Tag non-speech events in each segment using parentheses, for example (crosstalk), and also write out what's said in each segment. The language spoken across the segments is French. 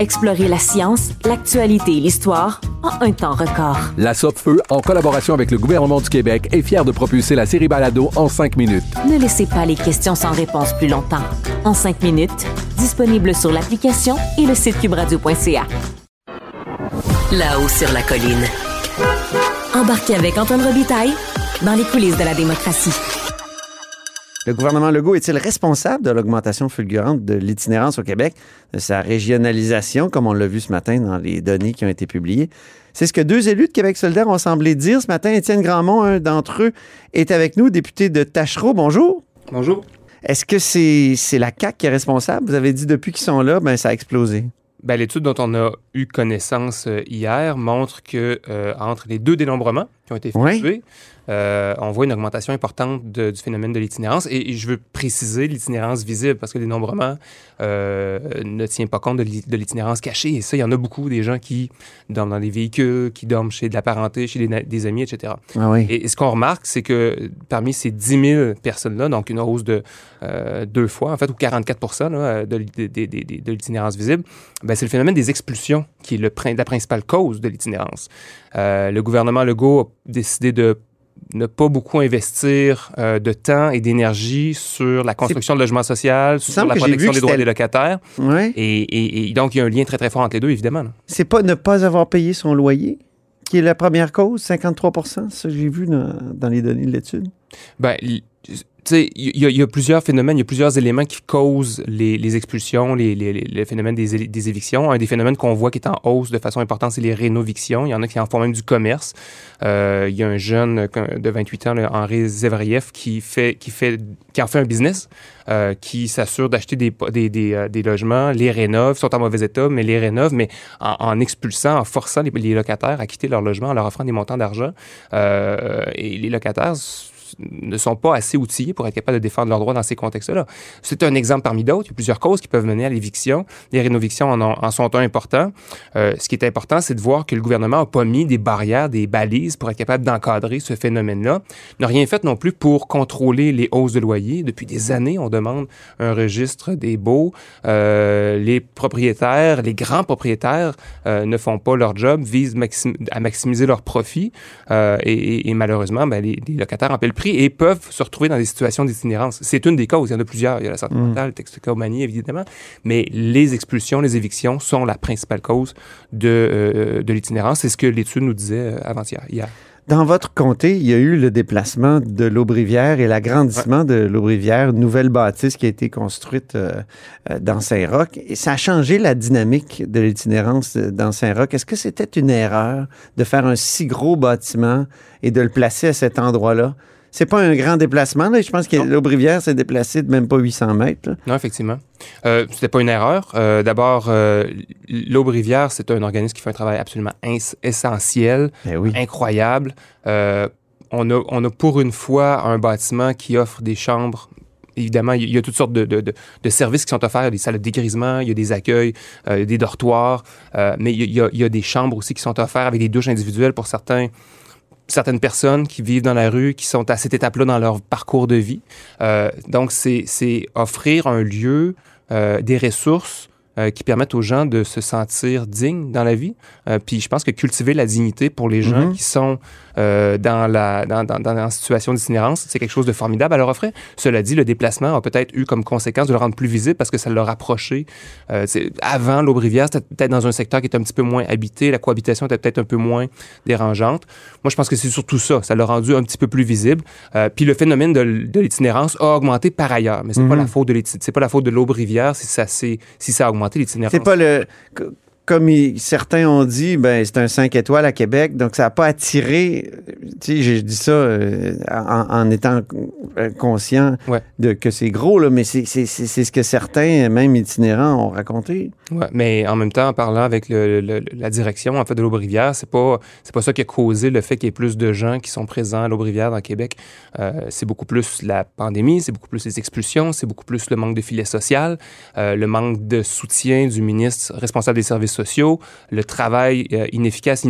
Explorez la science, l'actualité et l'histoire en un temps record. La Feu, en collaboration avec le gouvernement du Québec, est fière de propulser la série Balado en 5 minutes. Ne laissez pas les questions sans réponse plus longtemps. En 5 minutes, disponible sur l'application et le site cubradio.ca. Là-haut sur la colline. Embarquez avec Antoine Robitaille dans les coulisses de la démocratie. Le gouvernement Legault est-il responsable de l'augmentation fulgurante de l'itinérance au Québec, de sa régionalisation, comme on l'a vu ce matin dans les données qui ont été publiées? C'est ce que deux élus de Québec solidaire ont semblé dire ce matin. Étienne Grandmont, un d'entre eux, est avec nous, député de Tachereau. Bonjour. Bonjour. Est-ce que c'est la CAQ qui est responsable? Vous avez dit depuis qu'ils sont là, ben, ça a explosé. Ben, L'étude dont on a eu connaissance euh, hier montre que euh, entre les deux dénombrements qui ont été effectués, euh, on voit une augmentation importante du phénomène de l'itinérance. Et, je veux préciser l'itinérance visible parce que le dénombrement euh, ne tient pas compte de l'itinérance cachée. Et ça, il y en a beaucoup des gens qui dorment dans des véhicules, qui dorment chez de la parenté, chez des, amis, etc. Ah oui. et, ce qu'on remarque, c'est que parmi ces 10 000 personnes-là, donc une hausse de euh, deux fois, en fait, ou 44 là, de, de, l'itinérance visible, ben, c'est le phénomène des expulsions qui est le, la principale cause de l'itinérance. le gouvernement Legault a décidé de ne pas beaucoup investir euh, de temps et d'énergie sur la construction de logements sociaux, sur la protection des droits des locataires. Et, donc, il y a un lien très, très fort entre les deux, évidemment. C'est pas ne pas avoir payé son loyer qui est la première cause, 53 ça j'ai vu dans, les données de l'étude? Ben, il y, a plusieurs phénomènes, il y a plusieurs éléments qui causent les, expulsions, les, les, phénomènes des, évictions. Un des phénomènes qu'on voit qui est en hausse de façon importante, c'est les rénovictions. Il y en a qui en font même du commerce. Euh, il y a un jeune de 28 ans, Henri Zevrieff, qui en fait un business, euh, qui s'assure d'acheter euh, des, logements, les rénove, sont en mauvais état, mais les rénove, mais en, en expulsant, en forçant les, locataires à quitter leur logement, en leur offrant des montants d'argent. et les locataires ne sont pas assez outillés pour être capables de défendre leurs droits dans ces contextes-là. C'est un exemple parmi d'autres. Il y a plusieurs causes qui peuvent mener à l'éviction. Les rénovictions en, sont un important. Euh, ce qui est important, c'est de voir que le gouvernement n'a pas mis des barrières, des balises pour être capable d'encadrer ce phénomène-là. N'a rien fait non plus pour contrôler les hausses de loyer. Depuis des années, on demande un registre des baux. Euh, les propriétaires, les grands propriétaires euh, ne font pas leur job, visent à maximiser leurs profits. Et, et, malheureusement, ben, les, les locataires en paient le et peuvent se retrouver dans des situations d'itinérance. C'est une des causes. Il y en a plusieurs. Il y a la santé mm. mentale, la toxicomanie, évidemment. Mais les expulsions, les évictions sont la principale cause de, euh, de l'itinérance. C'est ce que l'étude nous disait euh, avant-hier, hier. Dans votre comté, il y a eu le déplacement de l'Aubrivière et l'agrandissement de l'Aubrivière, nouvelle bâtisse qui a été construite euh, dans Saint-Roch. Et ça a changé la dynamique de l'itinérance dans Saint-Roch. Est-ce que c'était une erreur de faire un si gros bâtiment et de le placer à cet endroit-là? C'est pas un grand déplacement. Là. Je pense que l'Aubrivière s'est déplacé de même pas 800 mètres. Non, effectivement. Euh, c'était pas une erreur. Euh, d'abord, euh, l'Aubrivière, c'est un organisme qui fait un travail absolument essentiel, eh incroyable. Euh, on, a, on a pour une fois un bâtiment qui offre des chambres évidemment, il y a toutes sortes de, de, de, services qui sont offerts. Il y a des salles de dégrisement, il y a des accueils, euh, des dortoirs, euh, mais il y, a, il y, a, des chambres aussi qui sont offertes avec des douches individuelles pour certains certaines personnes qui vivent dans la rue, qui sont à cette étape-là dans leur parcours de vie. Euh, donc, c'est offrir un lieu, euh, des ressources euh, qui permettent aux gens de se sentir dignes dans la vie. Euh, puis je pense que cultiver la dignité pour les gens Mhm. qui sont euh, dans la dans, dans, dans la situation d'itinérance, c'est quelque chose de formidable à leur offrir. Cela dit, le déplacement a peut-être eu comme conséquence de le rendre plus visible parce que ça l'a rapproché. Euh, avant, l'Aubrivière, c'était peut-être dans un secteur qui était un petit peu moins habité, la cohabitation était peut-être un peu moins dérangeante. Moi, je pense que c'est surtout ça. Ça l'a rendu un petit peu plus visible. Puis le phénomène de, l'itinérance a augmenté par ailleurs. Mais c'est pas Mhm. la faute de c'est pas la faute de l'Aubrivière si ça, si ça a augmenté C'est pas le. Co- Comme il- certains ont dit, ben, c'est un 5 étoiles à Québec, donc ça n'a pas attiré. Tu sais, j'ai dit ça euh, en, en étant conscient Ouais. de que c'est gros, là, mais c'est c'est- c'est- c'est ce que certains, même itinérants, ont raconté. Ouais, mais en même temps, en parlant avec le- le- la direction en fait de l'Aubrivière, c'est pas c'est pas ça qui a causé le fait qu'il y ait plus de gens qui sont présents à l'Aubrivière dans Québec. Euh, c'est beaucoup plus la pandémie, c'est beaucoup plus les expulsions, c'est beaucoup plus le manque de filet social, euh, le manque de soutien du ministre responsable des services le travail euh, inefficace,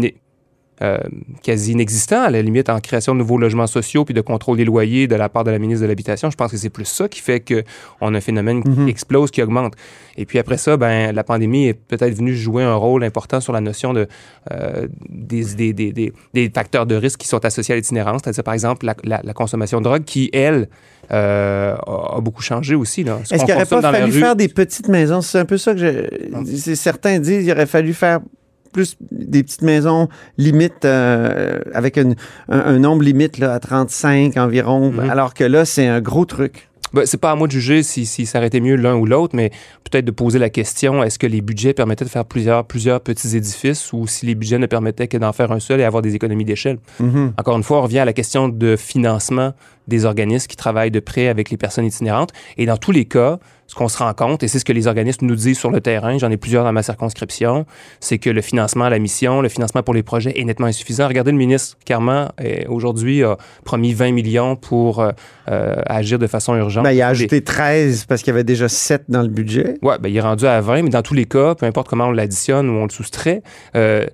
euh, quasi inexistant, à la limite, en création de nouveaux logements sociaux puis de contrôle des loyers de la part de la ministre de l'Habitation. Je pense que c'est plus ça qui fait qu'on a un phénomène Mhm. qui explose, qui augmente. Et puis après ça, ben, la pandémie est peut-être venue jouer un rôle important sur la notion de, euh, des, des, des, des, des facteurs de risque qui sont associés à l'itinérance, c'est-à-dire par exemple la, la, la consommation de drogue qui, elle, euh, a, a beaucoup changé aussi. Est-ce qu'il n'aurait consomme pas fallu faire des petites maisons? C'est un peu ça que je. c'est- Certains disent qu'il aurait fallu faire plus des petites maisons limite euh, avec une- un, un nombre limite là, à 35 environ, Mhm. alors que là, c'est un gros truc. Ben, c'est pas à moi de juger si, si ça aurait été mieux l'un ou l'autre, mais peut-être de poser la question est-ce que les budgets permettaient de faire plusieurs, plusieurs petits édifices ou si les budgets ne permettaient que d'en faire un seul et avoir des économies d'échelle? Mhm. Encore une fois, on revient à la question de financement des organismes qui travaillent de près avec les personnes itinérantes. Et dans tous les cas, ce qu'on se rend compte, et c'est ce que les organismes nous disent sur le terrain, j'en ai plusieurs dans ma circonscription, c'est que le financement à la mission, le financement pour les projets est nettement insuffisant. Regardez le ministre Carman, euh, aujourd'hui, a promis 20 millions pour euh, euh, agir de façon urgente. Ben, il a ajouté 13 parce qu'il y avait déjà 7 dans le budget. Ouais, ben, il est rendu à 20, mais dans tous les cas, peu importe comment on l'additionne ou on le soustrait, euh,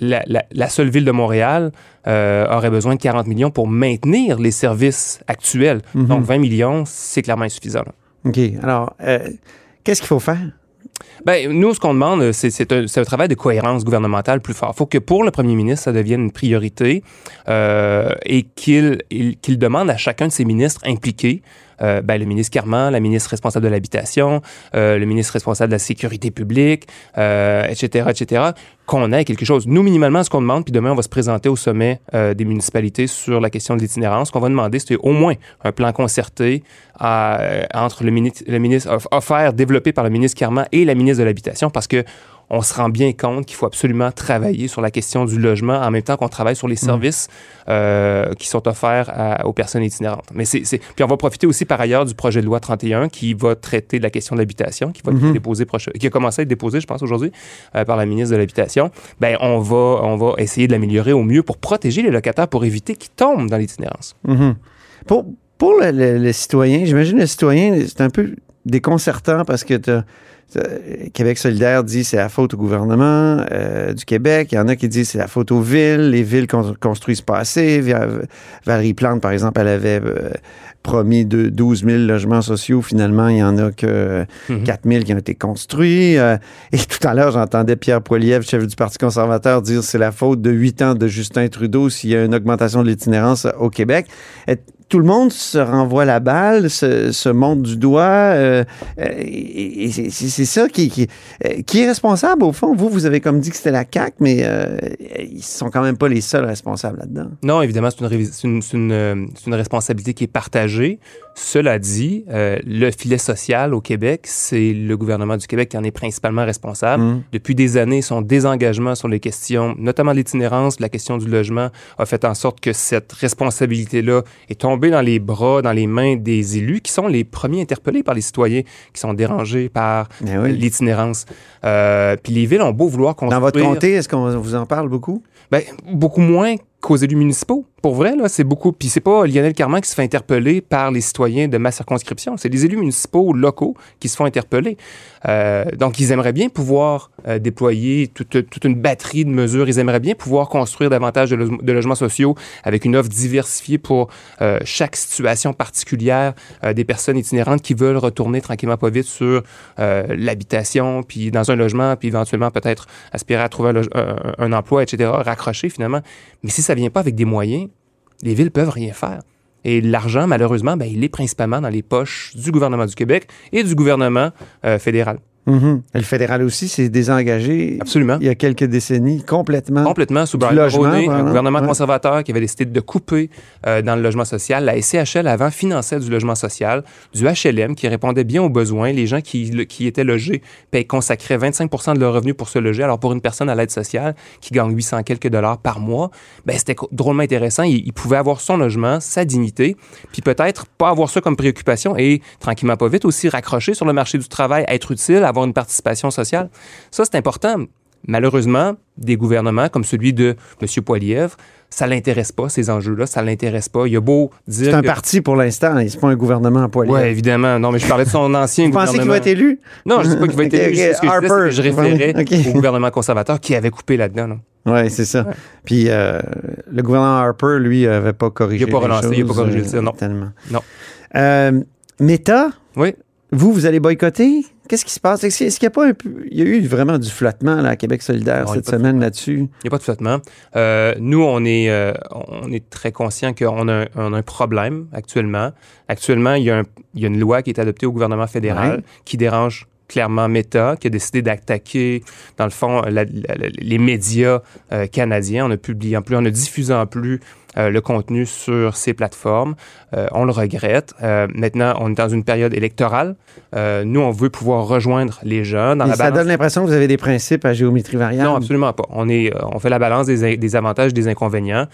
la, la- la seule ville de Montréal euh, aurait besoin de 40 millions pour maintenir les services actuels. Mhm. Donc 20 millions, c'est clairement insuffisant. là. OK. Alors, euh, qu'est-ce qu'il faut faire? Ben, nous, ce qu'on demande, euh, c'est, un, travail de cohérence gouvernementale plus fort. Il faut que pour le premier ministre, ça devienne une priorité euh, et qu'il, il- qu'il demande à chacun de ses ministres impliqués, euh, ben, le ministre Carman, la ministre responsable de l'habitation, euh, le ministre responsable de la sécurité publique, euh, etc., etc., qu'on ait quelque chose. Nous, minimalement, ce qu'on demande, puis demain, on va se présenter au sommet des municipalités sur la question de l'itinérance. Ce qu'on va demander, c'est au moins un plan concerté entre le ministre, le ministre off- offert, développé par le ministre Carman et la ministre de l'Habitation, parce que on se rend bien compte qu'il faut absolument travailler sur la question du logement en même temps qu'on travaille sur les services euh, qui sont offerts à- aux personnes itinérantes. Mais c'est, Puis on va profiter aussi par ailleurs du projet de loi 31 qui va traiter de la question de l'habitation, qui va être Mhm. déposé proche- qui a commencé à être déposé, je pense, aujourd'hui, euh, par la ministre de l'Habitation. Ben, on va, on va essayer de l'améliorer au mieux pour protéger les locataires, pour éviter qu'ils tombent dans l'itinérance. Mhm. Pour, pour le, le- le citoyen, j'imagine le citoyen, c'est un peu déconcertant parce que t'as- t'as- Québec solidaire dit c'est la faute au gouvernement euh, du Québec. Il y en a qui disent c'est la faute aux villes. Les villes con- construisent pas assez. Valérie Plante, par exemple, elle avait euh, promis de 12 000 logements sociaux. Finalement, il y en a que Mhm. 4 000 qui ont été construits. Euh, et tout à l'heure, j'entendais Pierre Poilievre, chef du Parti conservateur, dire c'est la faute de 8 ans de Justin Trudeau s'il y a une augmentation de l'itinérance au Québec. Et tout le monde se renvoie la balle, se, se monte du doigt. euh, euh, c'est ça qui, qui, euh, qui est responsable, au fond. Vous, vous avez comme dit que c'était la CAQ, mais euh, ils sont quand même pas les seuls responsables là-dedans. Non, évidemment, c'est une, une, une responsabilité qui est partagée. Cela dit, euh, le filet social au Québec, c'est le gouvernement du Québec qui en est principalement responsable. Mm. Depuis des années, son désengagement sur les questions, notamment l'itinérance, la question du logement, a fait en sorte que cette responsabilité-là est tombée dans les bras, dans les mains des élus, qui sont les premiers interpellés par les citoyens, qui sont dérangés par Ben oui. l'itinérance. Euh, puis les villes ont beau vouloir construire... Dans votre comté, est-ce qu'on vous en parle beaucoup? Ben, beaucoup moins qu'aux élus municipaux pour vrai, là, c'est beaucoup. Puis c'est pas Lionel Carman qui se fait interpeller par les citoyens de ma circonscription. C'est les élus municipaux locaux qui se font interpeller. Euh, donc, ils aimeraient bien pouvoir euh, déployer toute, toute, une batterie de mesures. Ils aimeraient bien pouvoir construire davantage de, lo de logements sociaux avec une offre diversifiée pour euh, chaque situation particulière des personnes itinérantes qui veulent retourner tranquillement pas vite sur l'habitation, puis dans un logement, puis éventuellement peut-être aspirer à trouver un emploi, etc., raccrocher finalement. Mais si ça vient pas avec des moyens, les villes peuvent rien faire. Et l'argent, malheureusement, ben, il est principalement dans les poches du gouvernement du Québec et du gouvernement euh, fédéral. Mm -hmm. Le fédéral aussi s'est désengagé. Absolument. Il y a quelques décennies, complètement. Complètement. Sous Brian Mulroney, un gouvernement ouais. conservateur qui avait décidé de couper euh, dans le logement social. La SCHL, avant, finançait du logement social, du HLM qui répondait bien aux besoins. Les gens qui, qui étaient logés paient, consacraient 25% de leurs revenus pour se loger. Alors, pour une personne à l'aide sociale qui gagne 800 quelques dollars par mois, ben, c'était drôlement intéressant. Il, il, pouvait avoir son logement, sa dignité, puis peut-être pas avoir ça comme préoccupation et, tranquillement pas vite, aussi raccrocher sur le marché du travail, être utile, avoir une participation sociale. Ça, c'est important. Malheureusement, des gouvernements comme celui de M. Poilievre, ça l'intéresse pas, ces enjeux-là, ça l'intéresse pas. Il y a beau dire. C'est un que... parti pour l'instant, c'est pas un gouvernement à Poilievre. Oui, évidemment. Non, mais je parlais de son ancien (laughs) Vous gouvernement. pensez qu'il va être élu? Non, je ne dis pas qu'il va être (laughs) okay, élu. okay. Ce que Harper. je, disais, que je référais (laughs) okay. au gouvernement conservateur qui avait coupé là-dedans. Oui, c'est ça. Ouais. Puis euh, le gouvernement Harper, lui, n'avait pas corrigé. Il n'a pas relancé, il n'a pas corrigé ça, non. Tellement. Non. Euh, Meta? Oui. Vous, vous allez boycotter? Qu'est-ce qui se passe? Est-ce qu'il n'y a pas un peu. Il y a eu vraiment du flottement là, à Québec solidaire non, cette semaine là-dessus? Il n'y a pas de flottement. Euh, nous, on est, euh, on est très conscient qu'on a, on a un problème actuellement. Actuellement, il y, a un, il y a une loi qui est adoptée au gouvernement fédéral ouais. qui dérange clairement Meta, qui a décidé d'attaquer, dans le fond, la, la, les médias euh, canadiens en ne publiant plus, en ne diffusant plus euh, le contenu sur ces plateformes. Euh, on le regrette. Euh, maintenant, on est dans une période électorale. Nous, on veut pouvoir rejoindre les jeunes. Dans Et la ça balance... donne l'impression que vous avez des principes à géométrie variable? Non, absolument pas. On, est, on fait la balance des, des avantages des inconvénients.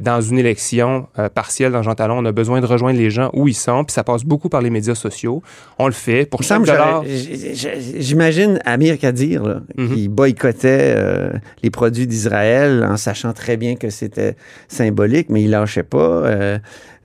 Dans une élection partielle dans Jean Talon, on a besoin de rejoindre les gens où ils sont, puis ça passe beaucoup par les médias sociaux. On le fait. Pour chaque dollar... J'imagine Amir Kadir, là, mm -hmm. qui boycottait les produits d'Israël en sachant très bien que c'était symbolique, mais il lâchait pas. Euh,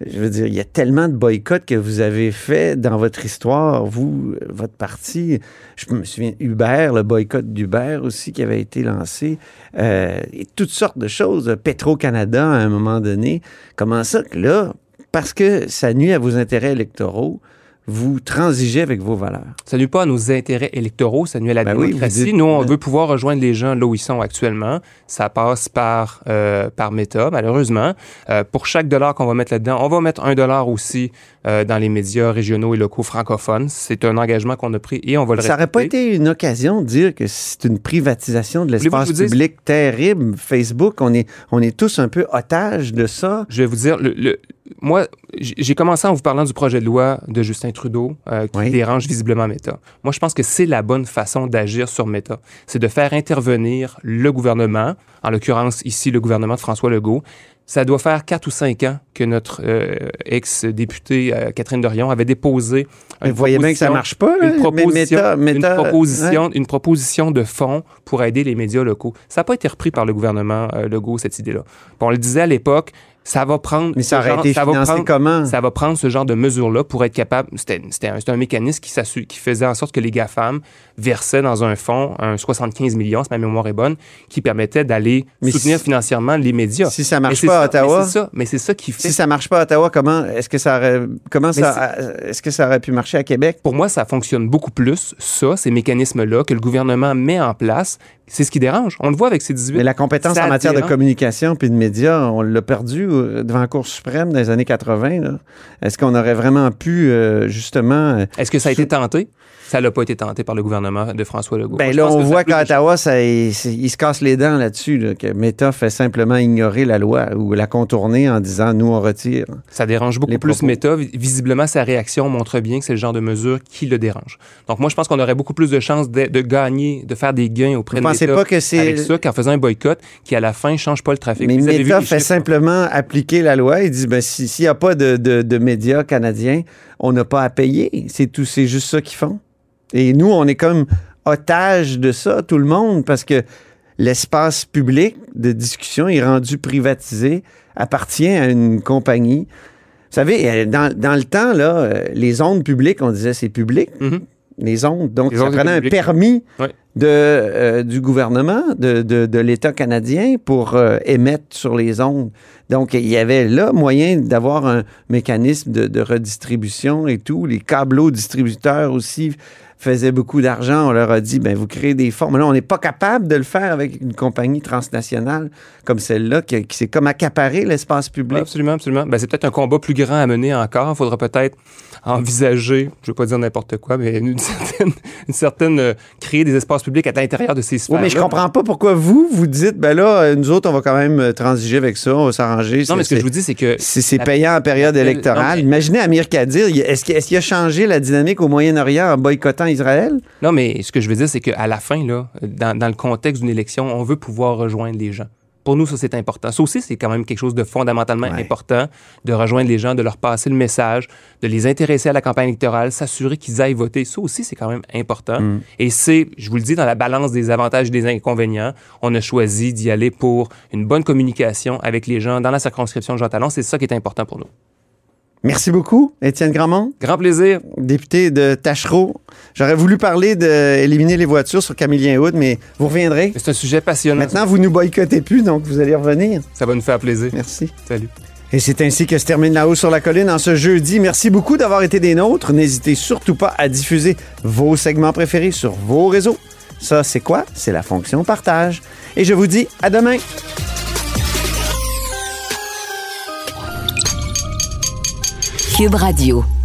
je veux dire, il y a tellement de boycotts que vous avez fait dans votre histoire, vous, votre parti. Je me souviens, Uber, le boycott d'Uber aussi qui avait été lancé, euh, et toutes sortes de choses. Petro-Canada, à un moment donné. Comment ça que là, parce que ça nuit à vos intérêts électoraux, vous transigez avec vos valeurs. Ça nuit pas à nos intérêts électoraux, ça nuit à la ben démocratie. Oui, dites, Nous, on veut pouvoir rejoindre les gens là où ils sont actuellement. Ça passe par, euh, par Meta, malheureusement. Euh, pour chaque dollar qu'on va mettre là-dedans, on va mettre un dollar aussi euh, dans les médias régionaux et locaux francophones. C'est un engagement qu'on a pris et on va le Ça n'aurait pas été une occasion de dire que c'est une privatisation de l'espace public terrible. Facebook, on est, on est tous un peu otages de ça. Je vais vous dire, le, le moi, j'ai commencé en vous parlant du projet de loi de Justin Trudeau euh, qui oui. dérange visiblement Meta. Moi, je pense que c'est la bonne façon d'agir sur Meta. C'est de faire intervenir le gouvernement, en l'occurrence ici le gouvernement de François Legault. Ça doit faire quatre ou cinq ans que notre euh, ex-députée euh, Catherine Dorion avait déposé. Une vous voyez bien que ça marche pas. Là, une proposition, méta, méta, une, proposition ouais. une proposition de fonds pour aider les médias locaux. Ça n'a pas été repris par le gouvernement Legault cette idée-là. On le disait à l'époque, ça va prendre. Mais ça aurait genre, été ça financé va prendre, comment? Ça va prendre ce genre de mesures-là pour être capable. C'était un, un, mécanisme qui, qui faisait en sorte que les GAFAM versaient dans un fonds un 75 millions, si ma mémoire est bonne, qui permettait d'aller soutenir si, financièrement les médias. Si ça marche pas à Ottawa. C'est ça, mais c'est ça qui fait. Si ça marche pas à Ottawa, comment est-ce que ça aurait, comment ça, est-ce que ça aurait pu marcher à Québec? Pour moi, ça fonctionne beaucoup plus, ça, ces mécanismes-là, que le gouvernement met en place. C'est ce qui dérange. On le voit avec ces 18. Mais la compétence en matière dérange. de communication puis de médias, on l'a perdu devant la Cour suprême dans les années 80. Est-ce qu'on aurait vraiment pu, euh, justement... Est-ce que ça a été tenté? Ça n'a pas été tenté par le gouvernement de François Legault. Ben là, on voit qu'à Ottawa, ça, il, il, se casse les dents là-dessus, là, que Meta fait simplement ignorer la loi ou la contourner en disant nous, on retire. Ça dérange beaucoup plus Meta. Visiblement, sa réaction montre bien que c'est le genre de mesure qui le dérange. Donc, moi, je pense qu'on aurait beaucoup plus de chances de, de, gagner, de faire des gains auprès Vous de Meta pas que c'est avec ça qu'en faisant un boycott qui, à la fin, ne change pas le trafic. Mais Meta fait simplement appliquer la loi. Il dit ben, s'il n'y a pas de, de, de médias canadiens, on n'a pas à payer. C'est tout, c'est juste ça qu'ils font. Et nous, on est comme otage de ça, tout le monde, parce que l'espace public de discussion est rendu privatisé, appartient à une compagnie. Vous savez, euh, dans, dans le temps, là, euh, les ondes publiques, on disait c'est public, Mhm. les ondes. Donc, Les ça ondes prenait un permis Ouais. De, euh, du gouvernement, de, de, de l'État canadien pour euh, émettre sur les ondes. Donc, il y avait là moyen d'avoir un mécanisme de, de redistribution et tout. Les câbleaux distributeurs aussi faisaient beaucoup d'argent. On leur a dit, ben vous créez des fonds. Mais là, on n'est pas capable de le faire avec une compagnie transnationale comme celle-là qui, qui s'est comme accaparé l'espace public. Absolument, absolument. Ben, c'est peut-être un combat plus grand à mener encore. Il faudra peut-être envisager, je ne veux pas dire n'importe quoi, mais une (laughs) certaine, une certaine euh, créer des espaces publics à l'intérieur de ces sphères. Oui, mais je comprends pas pourquoi vous, vous dites, ben là, euh, nous autres, on va quand même euh, transiger avec ça, on va s'arranger. Non, mais ce que je vous dis, c'est que C'est payant en période électorale. non, mais- Imaginez Amir Kadir, il- est-ce qu'il est-ce qu'il a changé la dynamique au Moyen-Orient en boycottant Israël? Non, mais ce que je veux dire, c'est qu'à la fin, là, dans, dans le contexte d'une élection, on veut pouvoir rejoindre les gens. Pour nous, ça, c'est important. Ça aussi, c'est quand même quelque chose de fondamentalement Ouais. important, de rejoindre les gens, de leur passer le message, de les intéresser à la campagne électorale, s'assurer qu'ils aillent voter. Ça aussi, c'est quand même important. Mm. Et c'est, je vous le dis, dans la balance des avantages et des inconvénients, on a choisi d'y aller pour une bonne communication avec les gens dans la circonscription de Jean Talon. C'est ça qui est important pour nous. Merci beaucoup, Étienne Grandmont, Grand plaisir. député de Tachereau. J'aurais voulu parler d'éliminer les voitures sur Camillien Hood, mais vous reviendrez. C'est un sujet passionnant. Maintenant, vous nous boycottez plus, donc vous allez revenir. Ça va nous faire plaisir. Merci. Salut. Et c'est ainsi que se termine La Haut sur la Colline en ce jeudi. Merci beaucoup d'avoir été des nôtres. N'hésitez surtout pas à diffuser vos segments préférés sur vos réseaux. Ça, c'est quoi? C'est la fonction partage. Et je vous dis à demain. Cube Radio.